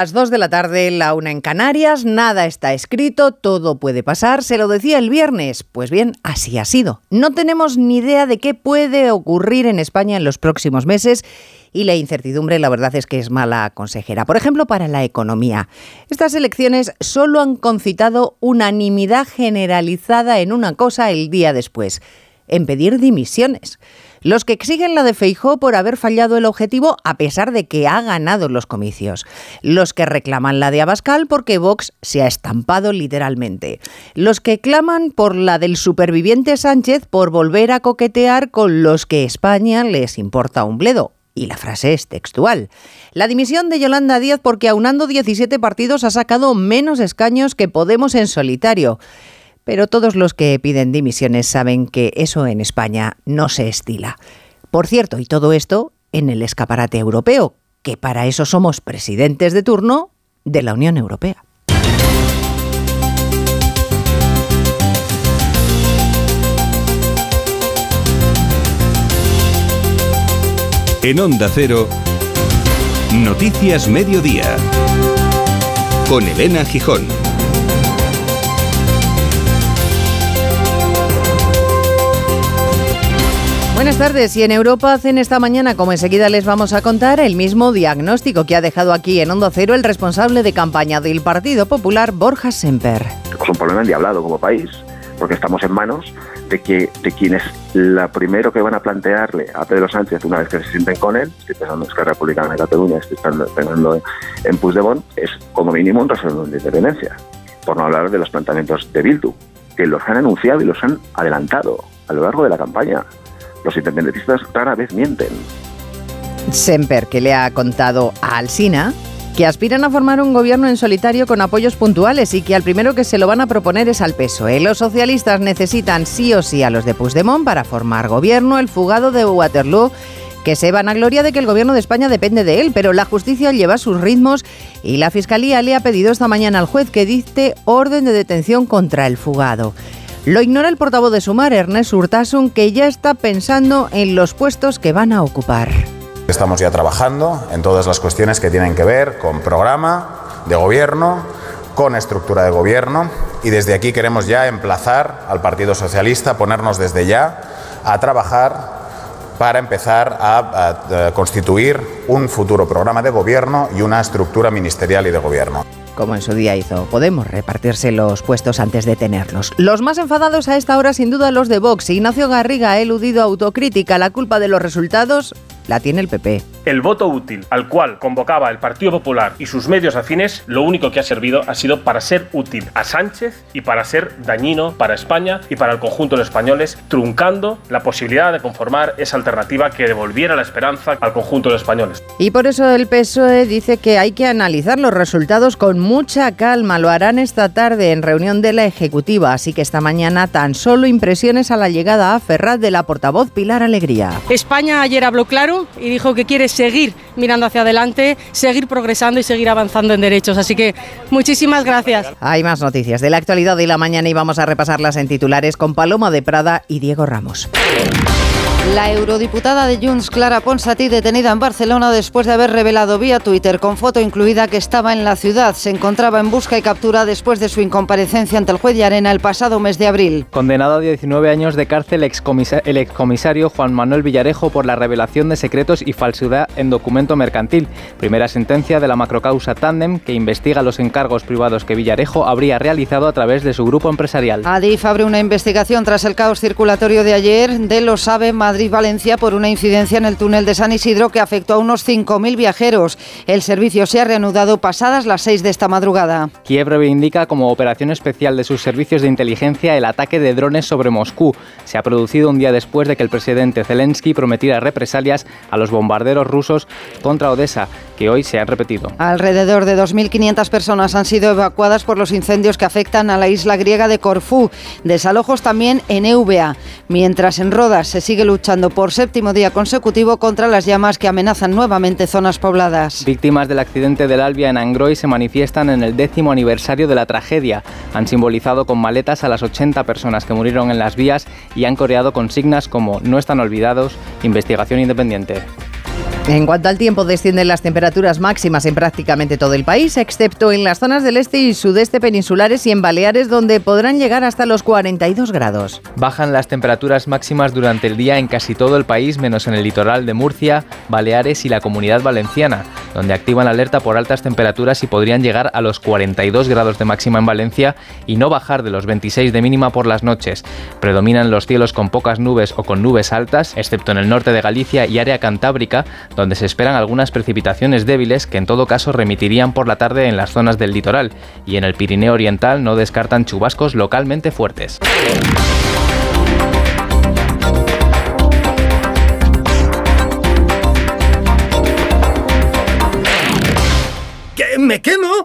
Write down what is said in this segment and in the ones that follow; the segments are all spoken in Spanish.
Las 2 de la tarde, la una en Canarias, nada está escrito, todo puede pasar, se lo decía el viernes. Pues bien, así ha sido. No tenemos ni idea de qué puede ocurrir en España en los próximos meses y la incertidumbre la verdad es que es mala consejera. Por ejemplo, para la economía. Estas elecciones solo han concitado unanimidad generalizada en una cosa el día después, en pedir dimisiones. Los que exigen la de Feijó por haber fallado el objetivo a pesar de que ha ganado los comicios. Los que reclaman la de Abascal porque Vox se ha estampado literalmente. Los que claman por la del superviviente Sánchez por volver a coquetear con los que España les importa un bledo. Y la frase es textual. La dimisión de Yolanda Díaz porque aunando 17 partidos ha sacado menos escaños que Podemos en solitario. Pero todos los que piden dimisiones saben que eso en España no se estila. Por cierto, y todo esto en el escaparate europeo, que para eso somos presidentes de turno de la Unión Europea. En Onda Cero, Noticias Mediodía, con Elena Gijón. Buenas tardes. Y en Europa hacen esta mañana, como enseguida les vamos a contar, el mismo diagnóstico que ha dejado aquí en Hondo Cero el responsable de campaña del Partido Popular, Borja Semper. Es un problema endiablado como país, porque estamos en manos de que de quienes la primero que van a plantearle a Pedro Sánchez una vez que se sienten con él, estoy pensando en Esquerra Republicana de Cataluña, estoy pensando en Puigdemont, es como mínimo un referéndum de independencia, por no hablar de los planteamientos de Bildu, que los han anunciado y los han adelantado a lo largo de la campaña. Los independentistas rara vez mienten. Semper, que le ha contado a Alsina que aspiran a formar un gobierno en solitario con apoyos puntuales y que al primero que se lo van a proponer es al PSOE. Los socialistas necesitan sí o sí a los de Puigdemont para formar gobierno. El fugado de Waterloo que se van a gloria de que el gobierno de España depende de él, pero la justicia lleva sus ritmos y la fiscalía le ha pedido esta mañana al juez que dicte orden de detención contra el fugado. Lo ignora el portavoz de Sumar, Ernest Urtasun, que ya está pensando en los puestos que van a ocupar. Estamos ya trabajando en todas las cuestiones que tienen que ver con programa de gobierno, con estructura de gobierno y desde aquí queremos ya emplazar al Partido Socialista, ponernos desde ya a trabajar para empezar a, a constituir un futuro programa de gobierno y una estructura ministerial y de gobierno como en su día hizo Podemos, repartirse los puestos antes de tenerlos. Los más enfadados a esta hora, sin duda, los de Vox. Ignacio Garriga ha eludido autocrítica. La culpa de los resultados la tiene el PP. El voto útil al cual convocaba el Partido Popular y sus medios afines, lo único que ha servido ha sido para ser útil a Sánchez y para ser dañino para España y para el conjunto de los españoles, truncando la posibilidad de conformar esa alternativa que devolviera la esperanza al conjunto de los españoles. Y por eso el PSOE dice que hay que analizar los resultados con mucha calma. Lo harán esta tarde en reunión de la Ejecutiva, así que esta mañana tan solo impresiones a la llegada a Ferraz de la portavoz Pilar Alegría. España ayer habló claro y dijo que quiere seguir mirando hacia adelante, seguir progresando y seguir avanzando en derechos. Así que muchísimas gracias. Hay más noticias de la actualidad de la mañana y vamos a repasarlas en titulares con Paloma de Prada y Diego Ramos. La eurodiputada de Junts, Clara Ponsatí, detenida en Barcelona después de haber revelado vía Twitter con foto incluida que estaba en la ciudad. Se encontraba en busca y captura después de su incomparecencia ante el juez de Arena el pasado mes de abril. Condenado a 19 años de cárcel el excomisario Juan Manuel Villarejo por la revelación de secretos y falsedad en documento mercantil. Primera sentencia de la macrocausa Tandem que investiga los encargos privados que Villarejo habría realizado a través de su grupo empresarial. Adif abre una investigación tras el caos circulatorio de ayer de los AVE Madrid-Valencia por una incidencia en el túnel de San Isidro que afectó a unos 5.000 viajeros. El servicio se ha reanudado pasadas las 6 de esta madrugada. Kiev reivindica como operación especial de sus servicios de inteligencia el ataque de drones sobre Moscú. Se ha producido un día después de que el presidente Zelensky prometiera represalias a los bombarderos rusos contra Odessa, que hoy se han repetido. Alrededor de 2.500 personas han sido evacuadas por los incendios que afectan a la isla griega de Corfú. Desalojos también en EVA, mientras en Rodas se sigue luchando luchando por séptimo día consecutivo contra las llamas que amenazan nuevamente zonas pobladas. Víctimas del accidente del Albia en Angroy se manifiestan en el décimo aniversario de la tragedia. Han simbolizado con maletas a las 80 personas que murieron en las vías y han coreado consignas como No están olvidados, investigación independiente. En cuanto al tiempo, descienden las temperaturas máximas en prácticamente todo el país, excepto en las zonas del este y sudeste peninsulares y en Baleares, donde podrán llegar hasta los 42 grados. Bajan las temperaturas máximas durante el día en casi todo el país, menos en el litoral de Murcia, Baleares y la Comunidad Valenciana, donde activan alerta por altas temperaturas y podrían llegar a los 42 grados de máxima en Valencia y no bajar de los 26 de mínima por las noches. Predominan los cielos con pocas nubes o con nubes altas, excepto en el norte de Galicia y área cantábrica, se esperan algunas precipitaciones débiles que en todo caso remitirían por la tarde en las zonas del litoral y en el Pirineo Oriental no descartan chubascos localmente fuertes. ¿Me quemo?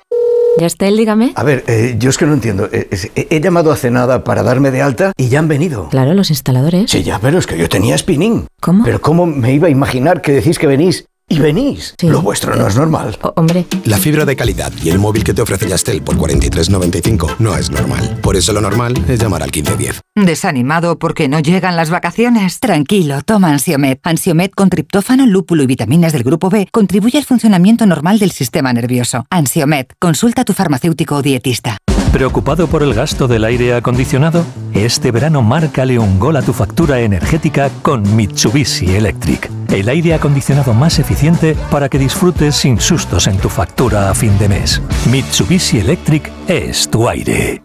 Ya está él, dígame. A ver, eh, yo es que no entiendo. Eh, he, he llamado hace nada para darme de alta y ya han venido. Claro, los instaladores. Sí, ya, pero es que yo tenía spinning. ¿Cómo? Pero ¿cómo me iba a imaginar que decís que venís y venís? Sí. Lo vuestro no es normal. O- hombre, La fibra de calidad y el móvil que te ofrece Yastel por 43.95 no es normal. Por eso lo normal es llamar al 1510. ¿Desanimado porque no llegan las vacaciones? Tranquilo, toma Ansiomed. Ansiomed con triptófano, lúpulo y vitaminas del grupo B contribuye al funcionamiento normal del sistema nervioso. Ansiomed, consulta a tu farmacéutico o dietista. ¿Preocupado por el gasto del aire acondicionado? Este verano márcale un gol a tu factura energética con Mitsubishi Electric. El aire acondicionado más eficiente para que disfrutes sin sustos en tu factura a fin de mes. Mitsubishi Electric es tu aire.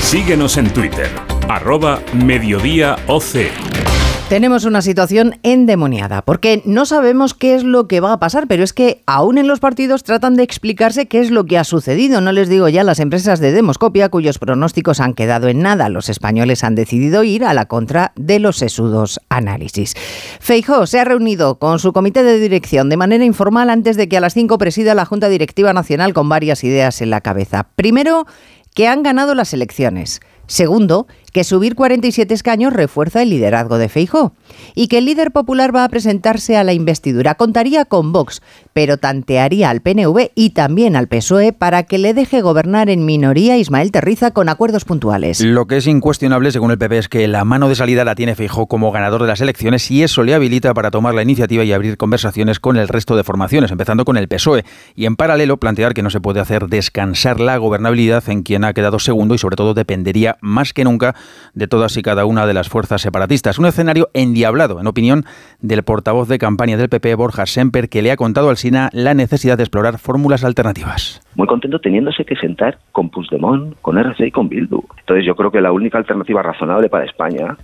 Síguenos en Twitter, arroba Mediodía OC. Tenemos una situación endemoniada, porque no sabemos qué es lo que va a pasar, pero es que aún en los partidos tratan de explicarse qué es lo que ha sucedido. No les digo ya las empresas de demoscopia cuyos pronósticos han quedado en nada. Los españoles han decidido ir a la contra de los sesudos análisis. Feijó se ha reunido con su comité de dirección de manera informal antes de que a las 5 presida la Junta Directiva Nacional con varias ideas en la cabeza. Primero, que han ganado las elecciones. Segundo, que subir 47 escaños refuerza el liderazgo de Feijó y que el líder popular va a presentarse a la investidura. Contaría con Vox, pero tantearía al PNV y también al PSOE para que le deje gobernar en minoría Ismael Terriza con acuerdos puntuales. Lo que es incuestionable, según el PP, es que la mano de salida la tiene Feijó como ganador de las elecciones y eso le habilita para tomar la iniciativa y abrir conversaciones con el resto de formaciones, empezando con el PSOE, y en paralelo plantear que no se puede hacer descansar la gobernabilidad en quien ha quedado segundo y sobre todo dependería más que nunca de todas y cada una de las fuerzas separatistas. Un escenario endiablado, en opinión del portavoz de campaña del PP, Borja Semper, que le ha contado al SINA la necesidad de explorar fórmulas alternativas. muy contento teniéndose que sentar con Puigdemont, con RC y con Bildu. Entonces yo creo que la única alternativa razonable para España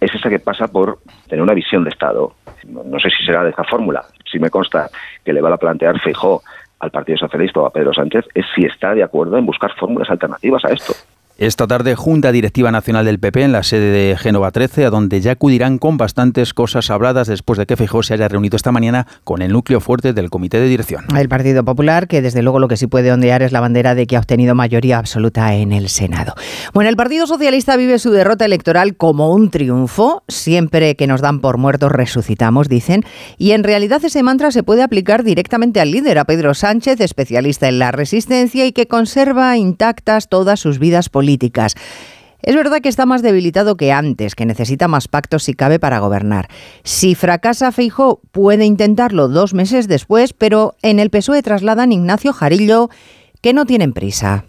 es esa que pasa por tener una visión de Estado. No, sé si será de esa fórmula. Si me consta que le va a plantear Feijó al Partido Socialista o a Pedro Sánchez es si está de acuerdo en buscar fórmulas alternativas a esto. Esta tarde, Junta Directiva Nacional del PP en la sede de Génova 13, a donde ya acudirán con bastantes cosas habladas después de que Feijóo se haya reunido esta mañana con el núcleo fuerte del Comité de Dirección. El Partido Popular, que desde luego lo que sí puede ondear es la bandera de que ha obtenido mayoría absoluta en el Senado. Bueno, el Partido Socialista vive su derrota electoral como un triunfo. Siempre que nos dan por muertos resucitamos, dicen. Y en realidad ese mantra se puede aplicar directamente al líder, a Pedro Sánchez, especialista en la resistencia y que conserva intactas todas sus vidas políticas. Es verdad que está más debilitado que antes, que necesita más pactos si cabe para gobernar. Si fracasa Feijó, puede intentarlo dos meses después, pero en el PSOE trasladan Ignacio Jarillo, que no tienen prisa.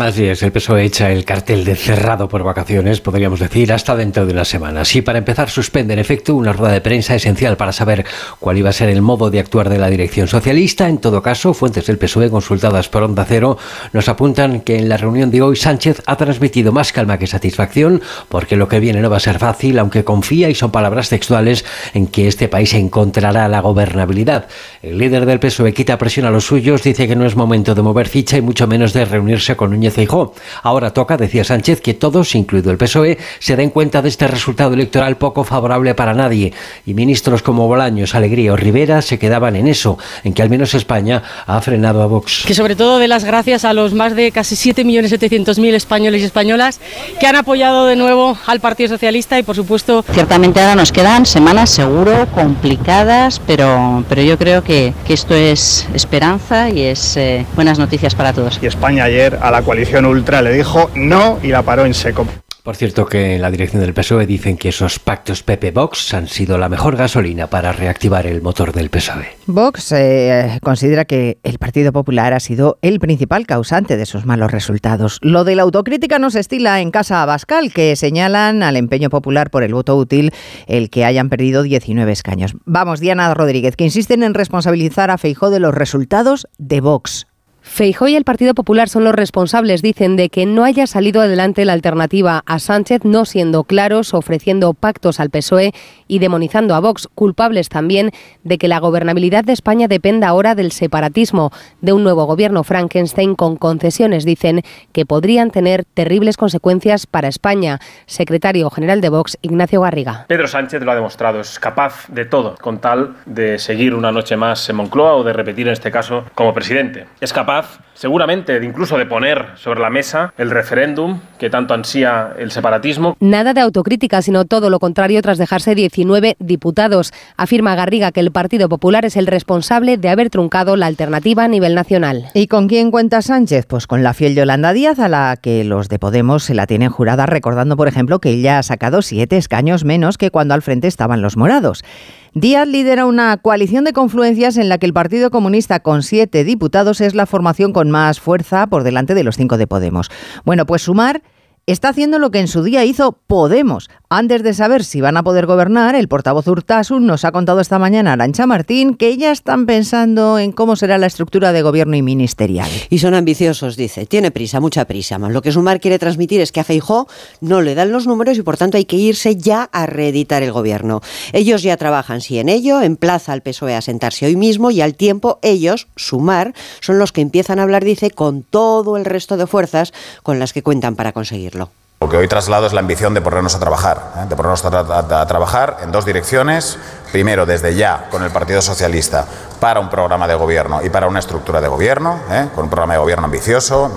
Así es, el PSOE echa el cartel de cerrado por vacaciones, podríamos decir, hasta dentro de una semana. Sí, para empezar, suspende en efecto una rueda de prensa esencial para saber cuál iba a ser el modo de actuar de la dirección socialista. En todo caso, fuentes del PSOE consultadas por Onda Cero nos apuntan que en la reunión de hoy Sánchez ha transmitido más calma que satisfacción, porque lo que viene no va a ser fácil, aunque confía, y son palabras textuales, en que este país encontrará la gobernabilidad. El líder del PSOE quita presión a los suyos, dice que no es momento de mover ficha y mucho menos de reunirse con Núñez Feijóo. Ahora toca, decía Sánchez, que todos, incluido el PSOE, se den cuenta de este resultado electoral poco favorable para nadie. Y ministros como Bolaños, Alegría o Rivera se quedaban en eso, en que al menos España ha frenado a Vox. Que sobre todo de las gracias a los más de casi 7.700.000 españoles y españolas que han apoyado de nuevo al Partido Socialista y por supuesto... Ciertamente ahora nos quedan semanas seguro complicadas, pero, pero yo creo que, que esto es esperanza y es eh, buenas noticias para todos. Y España ayer a la coalición ultra le dijo no y la paró en seco. Por cierto que en la dirección del PSOE dicen que esos pactos Pepe-Vox han sido la mejor gasolina para reactivar el motor del PSOE. Vox eh, considera que el Partido Popular ha sido el principal causante de sus malos resultados. Lo de la autocrítica no se estila en Casa Abascal, que señalan al empeño popular por el voto útil el que hayan perdido 19 escaños. Vamos, Diana Rodríguez, que insisten en responsabilizar a Feijó de los resultados de Vox. Feijó y el Partido Popular son los responsables, dicen, de que no haya salido adelante la alternativa a Sánchez, no siendo claros, ofreciendo pactos al PSOE y demonizando a Vox, culpables también de que la gobernabilidad de España dependa ahora del separatismo, de un nuevo gobierno Frankenstein con concesiones, dicen, que podrían tener terribles consecuencias para España. Secretario General de Vox, Ignacio Garriga. Pedro Sánchez lo ha demostrado, es capaz de todo, con tal de seguir una noche más en Moncloa o de repetir en este caso como presidente. Es capaz seguramente de incluso de poner sobre la mesa el referéndum que tanto ansía el separatismo. Nada de autocrítica, sino todo lo contrario tras dejarse 19 diputados. Afirma Garriga que el Partido Popular es el responsable de haber truncado la alternativa a nivel nacional. ¿Y con quién cuenta Sánchez? Pues con la fiel Yolanda Díaz, a la que los de Podemos se la tienen jurada, recordando, por ejemplo, que ella ha sacado siete escaños menos que cuando al frente estaban los morados. Díaz lidera una coalición de confluencias en la que el Partido Comunista, con siete diputados, es la formación con más fuerza por delante de los cinco de Podemos. Bueno, pues sumar está haciendo lo que en su día hizo Podemos. Antes de saber si van a poder gobernar, el portavoz Urtasun nos ha contado esta mañana Arancha Martín que ya están pensando en cómo será la estructura de gobierno y ministerial. Y son ambiciosos, dice. Tiene prisa, mucha prisa. Lo que Sumar quiere transmitir es que a Feijó no le dan los números y por tanto hay que irse ya a reeditar el gobierno. Ellos ya trabajan, sí, en ello, emplaza al PSOE a sentarse hoy mismo y al tiempo ellos, Sumar, son los que empiezan a hablar, dice, con todo el resto de fuerzas con las que cuentan para conseguirlo. Lo que hoy traslado es la ambición de ponernos a trabajar, ¿eh? de ponernos a, trabajar en dos direcciones. Primero, desde ya, con el Partido Socialista, para un programa de gobierno y para una estructura de gobierno, ¿eh? con un programa de gobierno ambicioso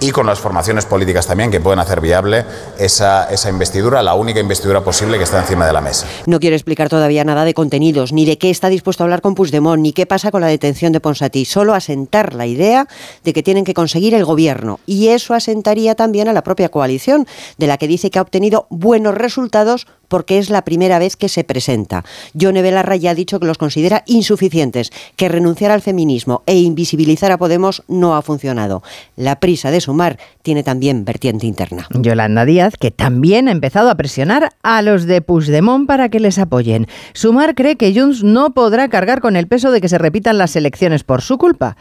y con las formaciones políticas también que pueden hacer viable esa, esa investidura, la única investidura posible que está encima de la mesa. No quiere explicar todavía nada de contenidos, ni de qué está dispuesto a hablar con Puigdemont, ni qué pasa con la detención de Ponsatí, solo asentar la idea de que tienen que conseguir el gobierno. Y eso asentaría también a la propia coalición, de la que dice que ha obtenido buenos resultados porque es la primera vez que se presenta. Yone Belarra ya ha dicho que los considera insuficientes, que renunciar al feminismo e invisibilizar a Podemos no ha funcionado. La prisa de sumar tiene también vertiente interna. Yolanda Díaz, que también ha empezado a presionar a los de Puigdemont para que les apoyen. Sumar cree que Junts no podrá cargar con el peso de que se repitan las elecciones por su culpa.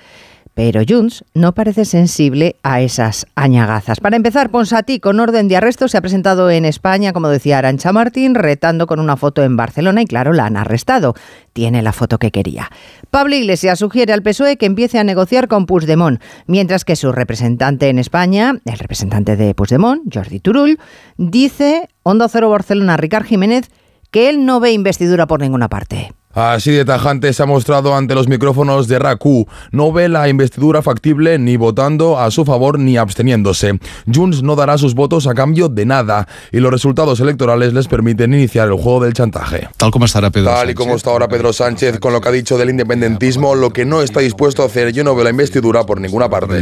Pero Junts no parece sensible a esas añagazas. Para empezar, Ponsatí, con orden de arresto, se ha presentado en España, como decía Arancha Martín, retando con una foto en Barcelona y claro, la han arrestado. Tiene la foto que quería. Pablo Iglesias sugiere al PSOE que empiece a negociar con Puigdemont, mientras que su representante en España, el representante de Puigdemont, Jordi Turull, dice, Onda Cero Barcelona, Ricard Jiménez, que él no ve investidura por ninguna parte. Así de tajante se ha mostrado ante los micrófonos de RACU. No ve la investidura factible ni votando a su favor ni absteniéndose. Junts no dará sus votos a cambio de nada y los resultados electorales les permiten iniciar el juego del chantaje. Tal como estará Pedro Tal Sánchez. y como está ahora Pedro Sánchez con lo que ha dicho del independentismo, lo que no está dispuesto a hacer, yo no veo la investidura por ninguna parte.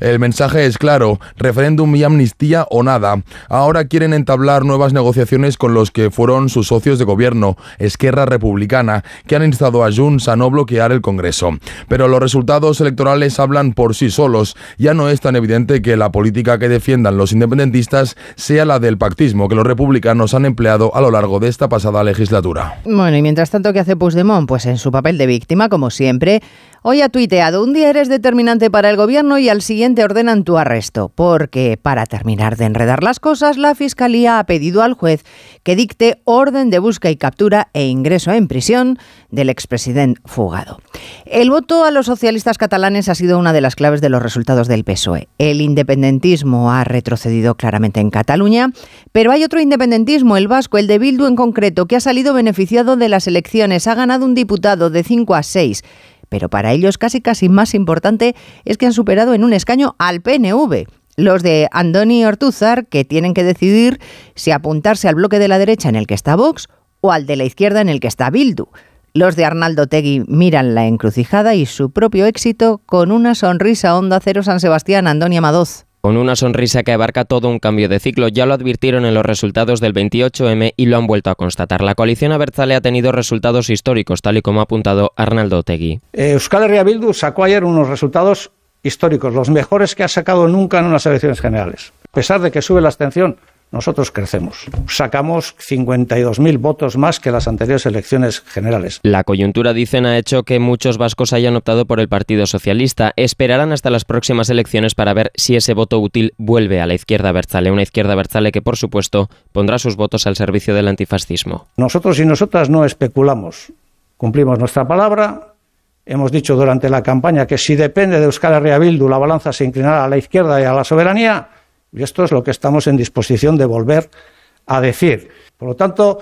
El mensaje es claro, referéndum y amnistía o nada. Ahora quieren entablar nuevas negociaciones con los que fueron sus socios de gobierno, Esquerra Republicana que han instado a Junts a no bloquear el Congreso. Pero los resultados electorales hablan por sí solos. Ya no es tan evidente que la política que defiendan los independentistas sea la del pactismo que los republicanos han empleado a lo largo de esta pasada legislatura. Bueno, y mientras tanto, ¿qué hace Puigdemont? Pues en su papel de víctima, como siempre, hoy ha tuiteado, un día eres determinante para el gobierno y al siguiente ordenan tu arresto, porque para terminar de enredar las cosas, la Fiscalía ha pedido al juez que dicte orden de busca y captura e ingreso en prisión del expresidente fugado. El voto a los socialistas catalanes ha sido una de las claves de los resultados del PSOE. El independentismo ha retrocedido claramente en Cataluña, pero hay otro independentismo, el vasco, el de Bildu en concreto, que ha salido beneficiado de las elecciones. Ha ganado un diputado de 5 a 6 pero para ellos casi casi más importante es que han superado en un escaño al PNV. Los de Andoni Ortúzar, que tienen que decidir si apuntarse al bloque de la derecha en el que está Vox o al de la izquierda en el que está Bildu. Los de Arnaldo Tegui miran la encrucijada y su propio éxito con una sonrisa Onda Cero San Sebastián, Andoni Amadoz. Con una sonrisa que abarca todo un cambio de ciclo, ya lo advirtieron en los resultados del 28M y lo han vuelto a constatar. La coalición Abertzale ha tenido resultados históricos, tal y como ha apuntado Arnaldo Tegui. Euskal Herria Bildu sacó ayer unos resultados históricos, los mejores que ha sacado nunca en unas elecciones generales. A pesar de que sube la abstención, nosotros crecemos. Sacamos 52.000 votos más que las anteriores elecciones generales. La coyuntura, dicen, ha hecho que muchos vascos hayan optado por el Partido Socialista. Esperarán hasta las próximas elecciones para ver si ese voto útil vuelve a la izquierda Berzale, una izquierda Berzale que, por supuesto, pondrá sus votos al servicio del antifascismo. Nosotros y nosotras no especulamos. Cumplimos nuestra palabra. Hemos dicho durante la campaña que si depende de Euskal Herria Bildu, la balanza se inclinará a la izquierda y a la soberanía y esto es lo que estamos en disposición de volver a decir. Por lo tanto,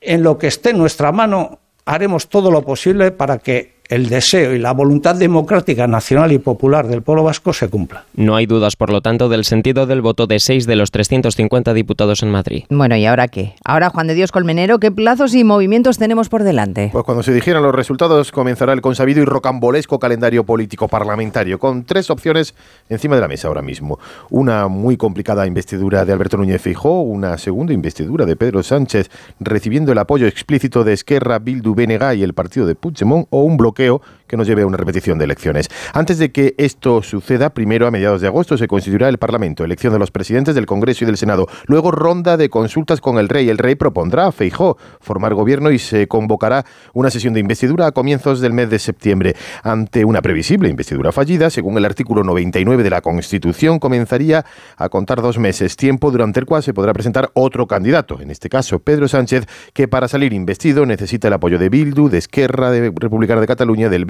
en lo que esté en nuestra mano, haremos todo lo posible para que el deseo y la voluntad democrática nacional y popular del pueblo vasco se cumpla. No hay dudas, por lo tanto, del sentido del voto de seis de los 350 diputados en Madrid. Bueno, ¿y ahora qué? Ahora, Juan de Dios Colmenero, ¿qué plazos y movimientos tenemos por delante? Pues cuando se dijeran los resultados comenzará el consabido y rocambolesco calendario político parlamentario, con tres opciones encima de la mesa ahora mismo. Una muy complicada investidura de Alberto Núñez Fijó, una segunda investidura de Pedro Sánchez recibiendo el apoyo explícito de Esquerra, Bildu, BNG y el partido de Puigdemont, o un bloque bloqueo que nos lleve a una repetición de elecciones. Antes de que esto suceda, primero a mediados de agosto se constituirá el Parlamento, elección de los presidentes del Congreso y del Senado. Luego ronda de consultas con el rey. El rey propondrá a Feijó formar gobierno y se convocará una sesión de investidura a comienzos del mes de septiembre. Ante una previsible investidura fallida, según el artículo 99 de la Constitución, comenzaría a contar dos meses, tiempo durante el cual se podrá presentar otro candidato, en este caso Pedro Sánchez, que para salir investido necesita el apoyo de Bildu, de Esquerra de Republicana de Cataluña del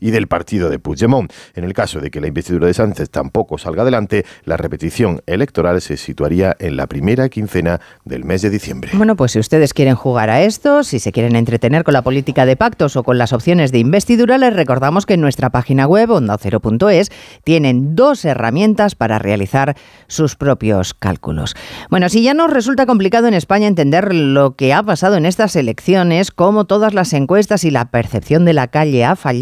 Y del partido de Puigdemont. En el caso de que la investidura de Sánchez tampoco salga adelante, la repetición electoral se situaría en la primera quincena del mes de diciembre. Bueno, pues si ustedes quieren jugar a esto, si se quieren entretener con la política de pactos o con las opciones de investidura, les recordamos que en nuestra página web, ondacero.es, tienen dos herramientas para realizar sus propios cálculos. Bueno, si ya nos resulta complicado en España entender lo que ha pasado en estas elecciones, cómo todas las encuestas y la percepción de la calle ha fallado,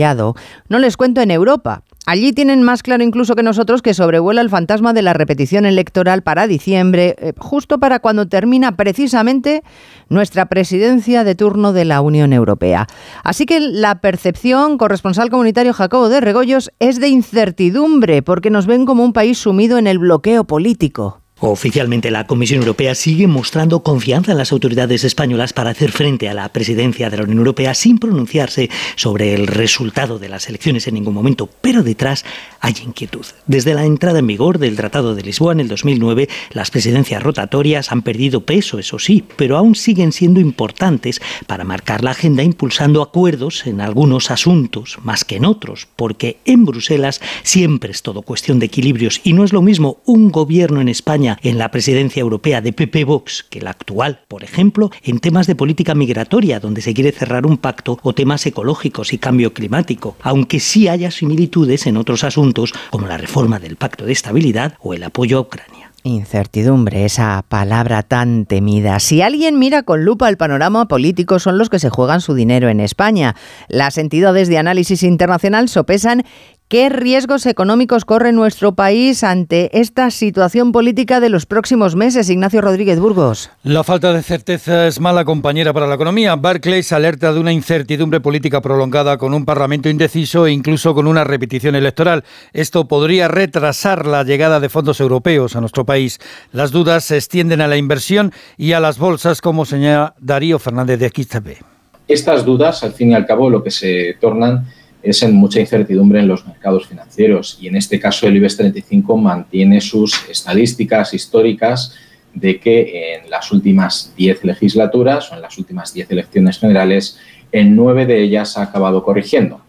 no les cuento en Europa. Allí tienen más claro incluso que nosotros que sobrevuela el fantasma de la repetición electoral para diciembre, eh, justo para cuando termina precisamente nuestra presidencia de turno de la Unión Europea. Así que la percepción, corresponsal comunitario Jacobo de Regoyos, es de incertidumbre, porque nos ven como un país sumido en el bloqueo político. Oficialmente la Comisión Europea sigue mostrando confianza en las autoridades españolas para hacer frente a la presidencia de la Unión Europea sin pronunciarse sobre el resultado de las elecciones en ningún momento, pero detrás hay inquietud. Desde la entrada en vigor del Tratado de Lisboa en el 2009, las presidencias rotatorias han perdido peso, eso sí, pero aún siguen siendo importantes para marcar la agenda impulsando acuerdos en algunos asuntos más que en otros, porque en Bruselas siempre es todo cuestión de equilibrios y no es lo mismo un gobierno en España en la presidencia europea de PP Vox que la actual, por ejemplo, en temas de política migratoria, donde se quiere cerrar un pacto, o temas ecológicos y cambio climático, aunque sí haya similitudes en otros asuntos como la reforma del Pacto de Estabilidad o el apoyo a Ucrania. Incertidumbre, esa palabra tan temida. Si alguien mira con lupa el panorama político, son los que se juegan su dinero en España. Las entidades de análisis internacional sopesan ¿Qué riesgos económicos corre nuestro país ante esta situación política de los próximos meses, Ignacio Rodríguez Burgos? La falta de certeza es mala compañera para la economía. Barclays alerta de una incertidumbre política prolongada con un Parlamento indeciso e incluso con una repetición electoral. Esto podría retrasar la llegada de fondos europeos a nuestro país. Las dudas se extienden a la inversión y a las bolsas, como señala Darío Fernández de XTB. Estas dudas, al fin y al cabo, lo que se tornan es en mucha incertidumbre en los mercados financieros y en este caso el IBEX 35 mantiene sus estadísticas históricas de que en las últimas 10 legislaturas o en las últimas 10 elecciones generales en nueve de ellas ha acabado corrigiendo.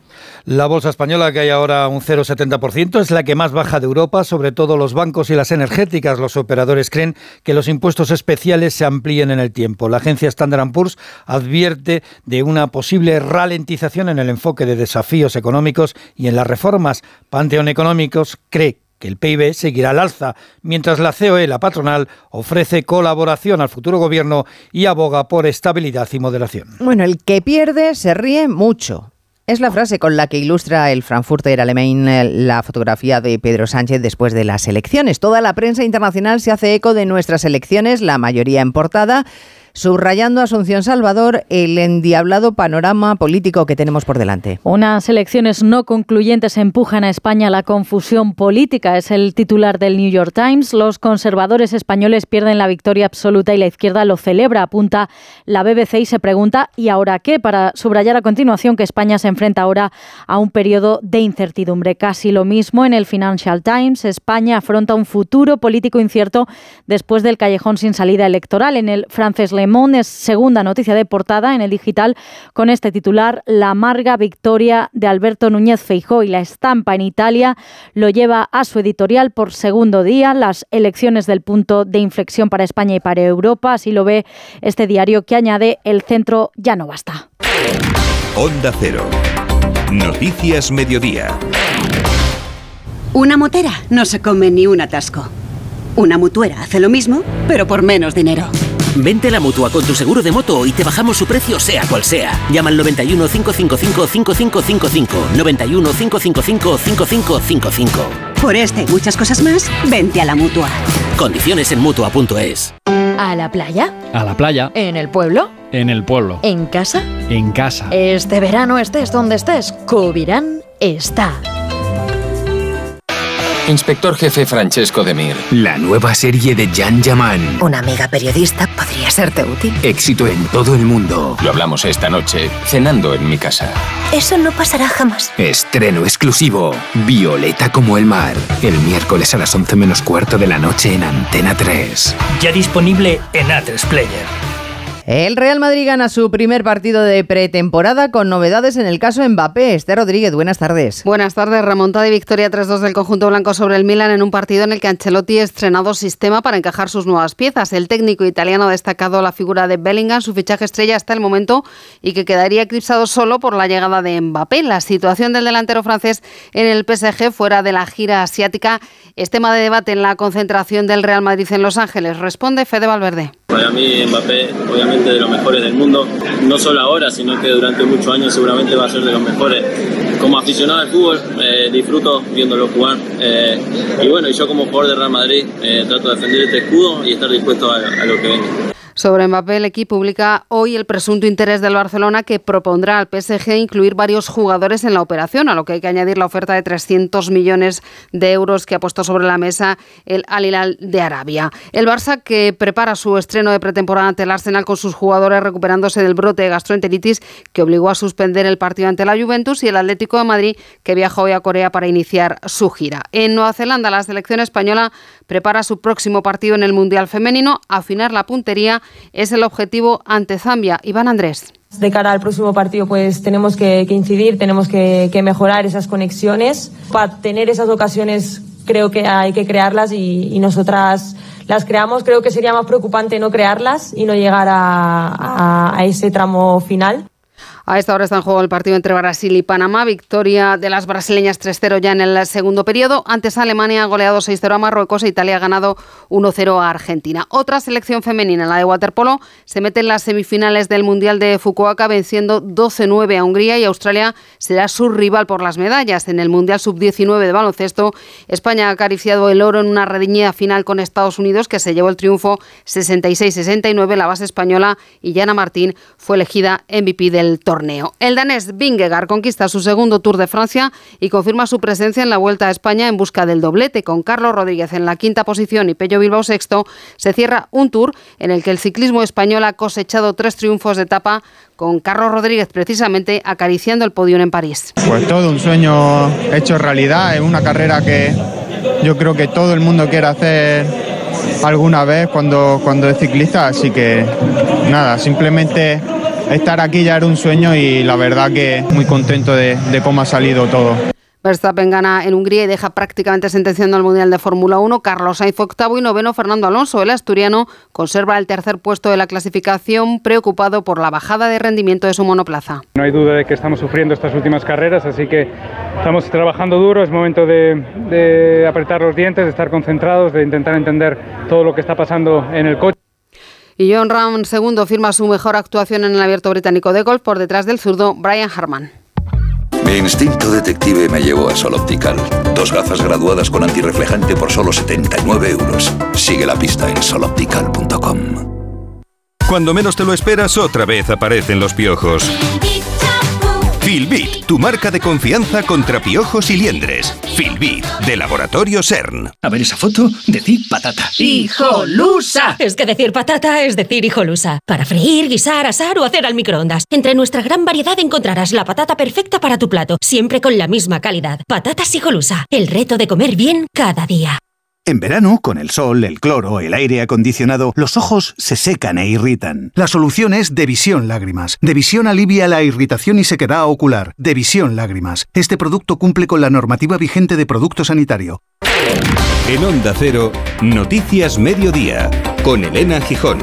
La bolsa española, que hay ahora un 0,70%, es la que más baja de Europa, sobre todo los bancos y las energéticas. Los operadores creen que los impuestos especiales se amplíen en el tiempo. La agencia Standard Poor's advierte de una posible ralentización en el enfoque de desafíos económicos y en las reformas. Panteón Económicos cree que el PIB seguirá al alza, mientras la COE, la patronal, ofrece colaboración al futuro gobierno y aboga por estabilidad y moderación. Bueno, el que pierde se ríe mucho. Es la frase con la que ilustra el Frankfurter Allgemeine la fotografía de Pedro Sánchez después de las elecciones. Toda la prensa internacional se hace eco de nuestras elecciones, la mayoría en portada subrayando Asunción Salvador el endiablado panorama político que tenemos por delante. Unas elecciones no concluyentes empujan a España a la confusión política, es el titular del New York Times. Los conservadores españoles pierden la victoria absoluta y la izquierda lo celebra, apunta la BBC y se pregunta ¿y ahora qué? Para subrayar a continuación que España se enfrenta ahora a un periodo de incertidumbre. Casi lo mismo en el Financial Times. España afronta un futuro político incierto después del callejón sin salida electoral. En el francés Le es segunda noticia de portada en el digital con este titular, la amarga victoria de Alberto Núñez Feijó y la estampa en Italia lo lleva a su editorial por segundo día, las elecciones del punto de inflexión para España y para Europa, así lo ve este diario que añade el centro ya no basta. Onda Cero. Noticias Mediodía. Una motera no se come ni un atasco. Una mutuera hace lo mismo, pero por menos dinero. Vente a la mutua con tu seguro de moto y te bajamos su precio, sea cual sea. Llama al 91 555 5555. 91 555 5555. Por este y muchas cosas más, vente a la mutua. Condiciones en mutua.es. ¿A la playa? A la playa. ¿En el pueblo? En el pueblo. ¿En casa? En casa. Este verano estés donde estés, Covirán está. Inspector jefe Francesco Demir. La nueva serie de Jan Yaman. Una amiga periodista podría serte útil. Éxito en todo el mundo. Lo hablamos esta noche, cenando en mi casa. Eso no pasará jamás. Estreno exclusivo. Violeta como el mar. El miércoles a las 11 menos cuarto de la noche en Antena 3. Ya disponible en A3 Player. El Real Madrid gana su primer partido de pretemporada con novedades en el caso Mbappé. Esther Rodríguez, buenas tardes. Buenas tardes. Remontada y victoria 3-2 del conjunto blanco sobre el Milan en un partido en el que Ancelotti ha estrenado sistema para encajar sus nuevas piezas. El técnico italiano ha destacado la figura de Bellingham, su fichaje estrella hasta el momento y que quedaría eclipsado solo por la llegada de Mbappé. La situación del delantero francés en el PSG fuera de la gira asiática es tema de debate en la concentración del Real Madrid en Los Ángeles. Responde Fede Valverde. Para mí Mbappé obviamente de los mejores del mundo, no solo ahora, sino que durante muchos años seguramente va a ser de los mejores. Como aficionado al fútbol eh, disfruto viéndolo jugar eh, y bueno, yo como jugador de Real Madrid eh, trato de defender este escudo y estar dispuesto a lo que venga. Sobre Mbappé, el equipo publica hoy el presunto interés del Barcelona que propondrá al PSG incluir varios jugadores en la operación, a lo que hay que añadir la oferta de 300 millones de euros que ha puesto sobre la mesa el Al Hilal de Arabia. El Barça que prepara su estreno de pretemporada ante el Arsenal con sus jugadores recuperándose del brote de gastroenteritis que obligó a suspender el partido ante la Juventus y el Atlético de Madrid que viaja hoy a Corea para iniciar su gira. En Nueva Zelanda, la selección española prepara su próximo partido en el Mundial Femenino, afinar la puntería es el objetivo ante Zambia. Iván Andrés. De cara al próximo partido, pues tenemos que, incidir, tenemos que, mejorar esas conexiones. Para tener esas ocasiones, creo que hay que crearlas y, nosotras las creamos. Creo que sería más preocupante no crearlas y no llegar a ese tramo final. A esta hora está en juego el partido entre Brasil y Panamá. Victoria de las brasileñas 3-0 ya en el segundo periodo. Antes Alemania ha goleado 6-0 a Marruecos e Italia ha ganado 1-0 a Argentina. Otra selección femenina, la de waterpolo, se mete en las semifinales del Mundial de Fukuoka venciendo 12-9 a Hungría y Australia será su rival por las medallas. En el Mundial Sub-19 de baloncesto, España ha acariciado el oro en una rediñida final con Estados Unidos que se llevó el triunfo 66-69. La base española, Yana Martín, fue elegida MVP del torneo. El danés Vingegaard conquista su segundo Tour de Francia y confirma su presencia en la Vuelta a España en busca del doblete. Con Carlos Rodríguez en la quinta posición y Pello Bilbao sexto, se cierra un Tour en el que el ciclismo español ha cosechado tres triunfos de etapa con Carlos Rodríguez precisamente acariciando el podio en París. Pues todo un sueño hecho realidad, es una carrera que yo creo que todo el mundo quiere hacer alguna vez cuando, cuando es ciclista, así que nada, simplemente estar aquí ya era un sueño y la verdad que muy contento de, de cómo ha salido todo. Verstappen gana en Hungría y deja prácticamente sentenciando al Mundial de Fórmula 1. Carlos Sainz octavo y noveno Fernando Alonso. El asturiano conserva el tercer puesto de la clasificación, preocupado por la bajada de rendimiento de su monoplaza. No hay duda de que estamos sufriendo estas últimas carreras, así que estamos trabajando duro. Es momento de, de apretar los dientes, de estar concentrados, de intentar entender todo lo que está pasando en el coche. Y John Ram segundo firma su mejor actuación en el abierto británico de golf por detrás del zurdo Brian Harman. Mi instinto detective me llevó a Sol Optical. Dos gafas graduadas con antirreflejante por solo 79 euros. Sigue la pista en soloptical.com. Cuando menos te lo esperas, otra vez aparecen los piojos. Filbit, tu marca de confianza contra piojos y liendres. Filbit, de Laboratorio CERN. A ver esa foto, decir patata. ¡Hijolusa! Es que decir patata es decir hijolusa. Para freír, guisar, asar o hacer al microondas. Entre nuestra gran variedad encontrarás la patata perfecta para tu plato, siempre con la misma calidad. Patatas hijolusa, el reto de comer bien cada día. En verano, con el sol, el cloro, el aire acondicionado, los ojos se secan e irritan. La solución es Devisión Lágrimas. Devisión alivia la irritación y sequedad ocular. Devisión Lágrimas. Este producto cumple con la normativa vigente de producto sanitario. En Onda Cero, Noticias Mediodía, con Elena Gijón.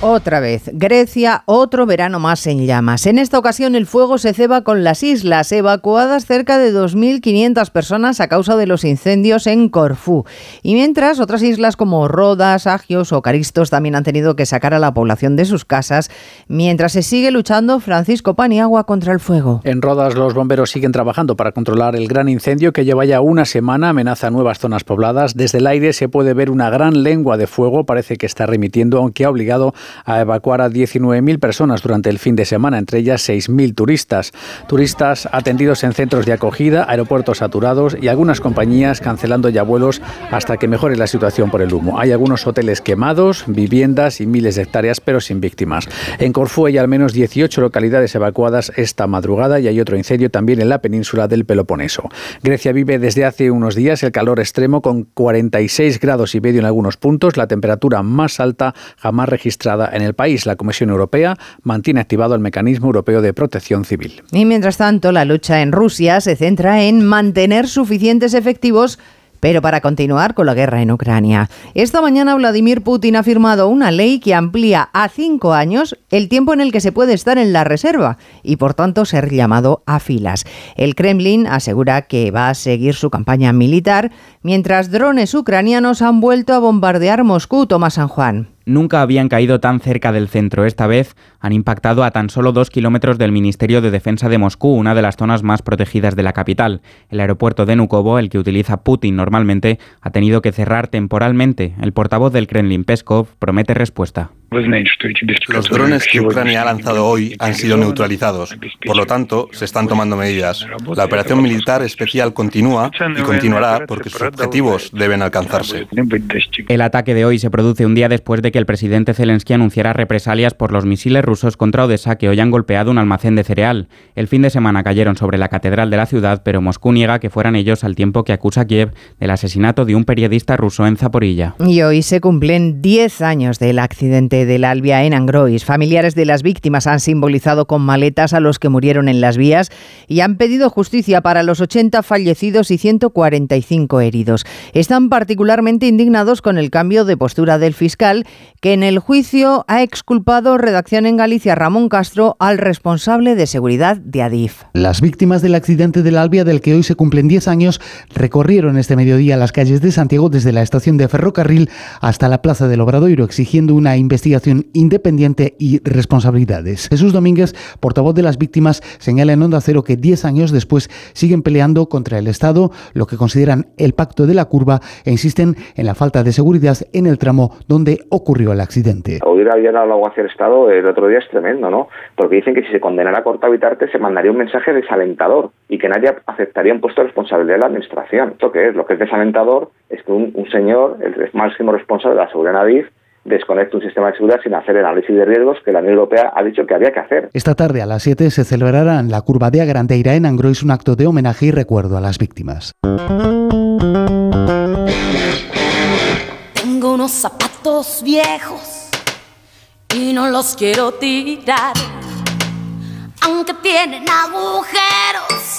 Otra vez, Grecia, otro verano más en llamas. En esta ocasión el fuego se ceba con las islas, evacuadas cerca de 2.500 personas a causa de los incendios en Corfú. Y mientras otras islas como Rodas, Agios o Caristos también han tenido que sacar a la población de sus casas, mientras se sigue luchando Francisco Paniagua contra el fuego. En Rodas los bomberos siguen trabajando para controlar el gran incendio que lleva ya una semana, amenaza nuevas zonas pobladas. Desde el aire se puede ver una gran lengua de fuego, parece que está remitiendo, aunque ha obligado a evacuar a 19.000 personas durante el fin de semana, entre ellas 6.000 turistas. Turistas atendidos en centros de acogida, aeropuertos saturados y algunas compañías cancelando ya vuelos hasta que mejore la situación por el humo. Hay algunos hoteles quemados, viviendas y miles de hectáreas, pero sin víctimas. En Corfú hay al menos 18 localidades evacuadas esta madrugada y hay otro incendio también en la península del Peloponeso. Grecia vive desde hace unos días el calor extremo con 46 grados y medio en algunos puntos, la temperatura más alta jamás registrada en el país. La Comisión Europea mantiene activado el mecanismo europeo de protección civil. Y mientras tanto, la lucha en Rusia se centra en mantener suficientes efectivos pero para continuar con la guerra en Ucrania. Esta mañana Vladimir Putin ha firmado una ley que amplía a cinco años el tiempo en el que se puede estar en la reserva y por tanto ser llamado a filas. El Kremlin asegura que va a seguir su campaña militar mientras drones ucranianos han vuelto a bombardear Moscú, Tomás San Juan nunca habían caído tan cerca del centro. Esta vez han impactado a tan solo dos kilómetros del Ministerio de Defensa de Moscú, una de las zonas más protegidas de la capital. El aeropuerto de Nukovo, el que utiliza Putin normalmente, ha tenido que cerrar temporalmente. El portavoz del Kremlin, Peskov, promete respuesta. Los drones que Ucrania ha lanzado hoy han sido neutralizados. Por lo tanto, se están tomando medidas. La operación militar especial continúa y continuará porque sus objetivos deben alcanzarse. El ataque de hoy se produce un día después de que el presidente Zelensky anunciara represalias por los misiles rusos contra Odessa que hoy han golpeado un almacén de cereal. El fin de semana cayeron sobre la catedral de la ciudad, pero Moscú niega que fueran ellos al tiempo que acusa a Kiev del asesinato de un periodista ruso en Zaporilla. Y hoy se cumplen 10 años del accidente del Albia en Angrois. Familiares de las víctimas han simbolizado con maletas a los que murieron en las vías y han pedido justicia para los 80 fallecidos y 145 heridos. Están particularmente indignados con el cambio de postura del fiscal, que en el juicio ha exculpado Redacción en Galicia Ramón Castro al responsable de seguridad de Adif. Las víctimas del accidente del Albia, del que hoy se cumplen 10 años, recorrieron este mediodía las calles de Santiago desde la estación de ferrocarril hasta la plaza del Obradoiro, exigiendo una investigación independiente y responsabilidades. Jesús Domínguez, portavoz de las víctimas, señala en Onda Cero que 10 años después siguen peleando contra el Estado, lo que consideran el pacto de la curva e insisten en la falta de seguridad en el tramo donde ocurrió el accidente. Oír había dado algo hacia el Estado el otro día es tremendo, ¿no? Porque dicen que si se condenara a Corta Vitarte se mandaría un mensaje desalentador y que nadie aceptaría un puesto de responsabilidad de la Administración. ¿Esto qué es? Lo que es desalentador es que un, un señor, el máximo responsable de la seguridad NADIF, desconecte un sistema de seguridad sin hacer el análisis de riesgos que la Unión Europea ha dicho que había que hacer. Esta tarde a las 7 se celebrará en la curva de Agrandeira en Angrois un acto de homenaje y recuerdo a las víctimas. Tengo unos zapatos viejos y no los quiero tirar. Aunque tienen agujeros,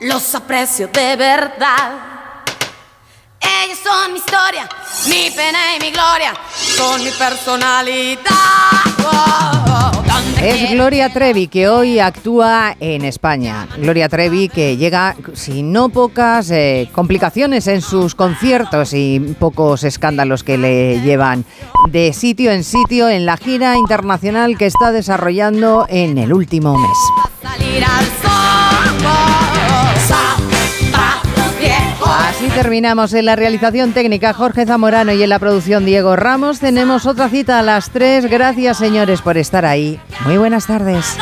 los aprecio de verdad. Ellos son mi historia, mi pena y mi gloria, son mi personalidad. Es Gloria Trevi que hoy actúa en España. Gloria Trevi que llega sin no pocas eh, complicaciones en sus conciertos y pocos escándalos que le llevan de sitio en sitio en la gira internacional que está desarrollando en el último mes. Terminamos en la realización técnica Jorge Zamorano y en la producción Diego Ramos. Tenemos otra cita a las 3. Gracias señores por estar ahí. Muy buenas tardes.